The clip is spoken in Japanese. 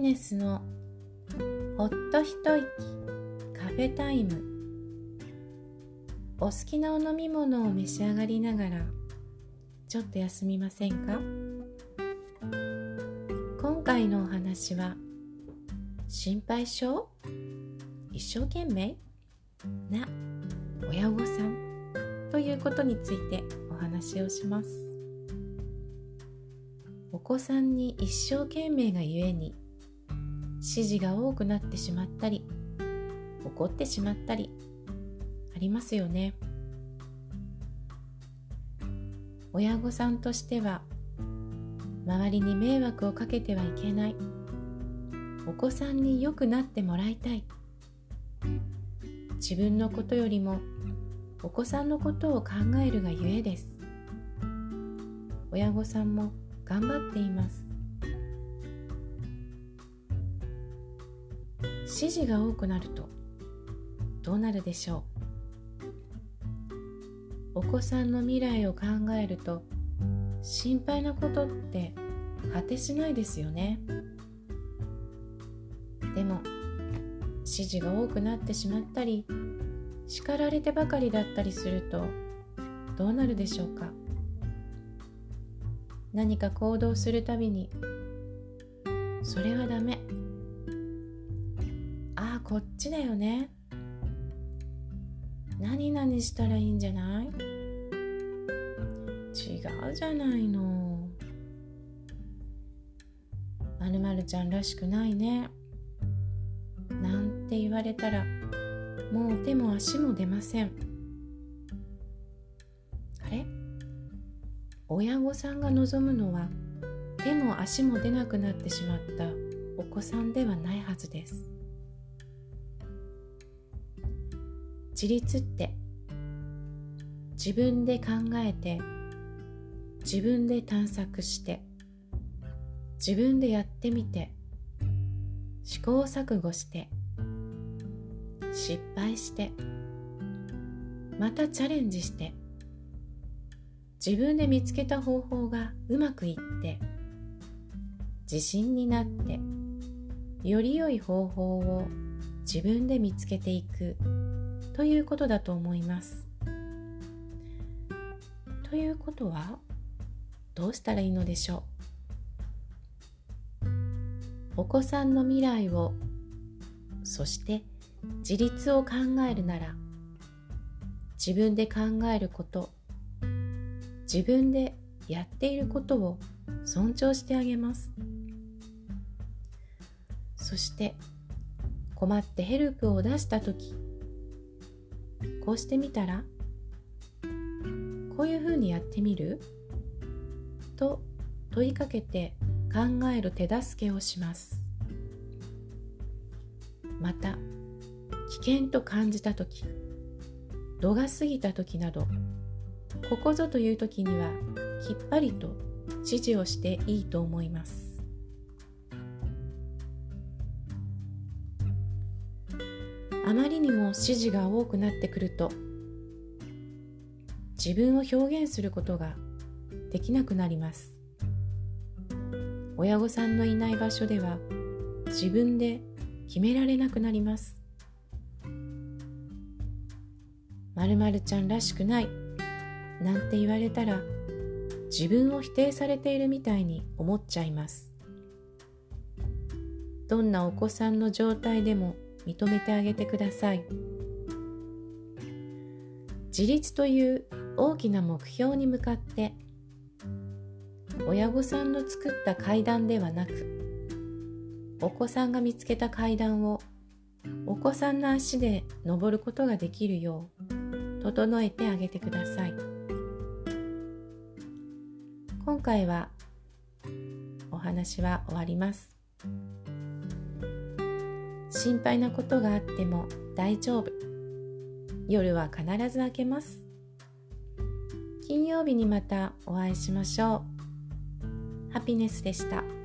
ネスのほっと一息カフェタイム。お好きなお飲み物を召し上がりながらちょっと休みませんか？今回のお話は心配性？一生懸命？な親御さん？ということについてお話をします。お子さんに一生懸命がゆえに指示が多くなってしまったり怒ってしまったりありますよね。親御さんとしては周りに迷惑をかけてはいけない。お子さんに良くなってもらいたい。自分のことよりもお子さんのことを考えるがゆえです。親御さんも頑張っています。指示が多くなるとどうなるでしょう？お子さんの未来を考えると心配なことって果てしないですよね。でも指示が多くなってしまったり叱られてばかりだったりするとどうなるでしょうか？何か行動するたびにそれはダメ。ああこっちだよね。何々したらいいんじゃない？違うじゃないの。まるまるちゃんらしくないね。なんて言われたらもう手も足も出ません。あれ？親御さんが望むのは手も足も出なくなってしまったお子さんではないはずです。自立って。自分で考えて自分で探索して自分でやってみて試行錯誤して失敗してまたチャレンジして自分で見つけた方法がうまくいって自信になってより良い方法を自分で見つけていく。ということだと思います。ということはどうしたらいいのでしょう？お子さんの未来をそして自立を考えるなら自分で考えること自分でやっていることを尊重してあげますそして困ってヘルプを出した時こうしてみたらこういうふうにやってみる？と問いかけて考える手助けをします。また危険と感じた時度が過ぎた時などここぞという時にはきっぱりと指示をしていいと思います。あまりにも指示が多くなってくると自分を表現することができなくなります。親御さんのいない場所では自分で決められなくなります。まるちゃんらしくないなんて言われたら自分を否定されているみたいに思っちゃいます。どんなお子さんの状態でも認めてあげてください。自立という大きな目標に向かって親御さんの作った階段ではなくお子さんが見つけた階段をお子さんの足で登ることができるよう整えてあげてください。今回はお話は終わります。心配なことがあっても大丈夫。夜は必ず明けます。金曜日にまたお会いしましょう。ハピネスでした。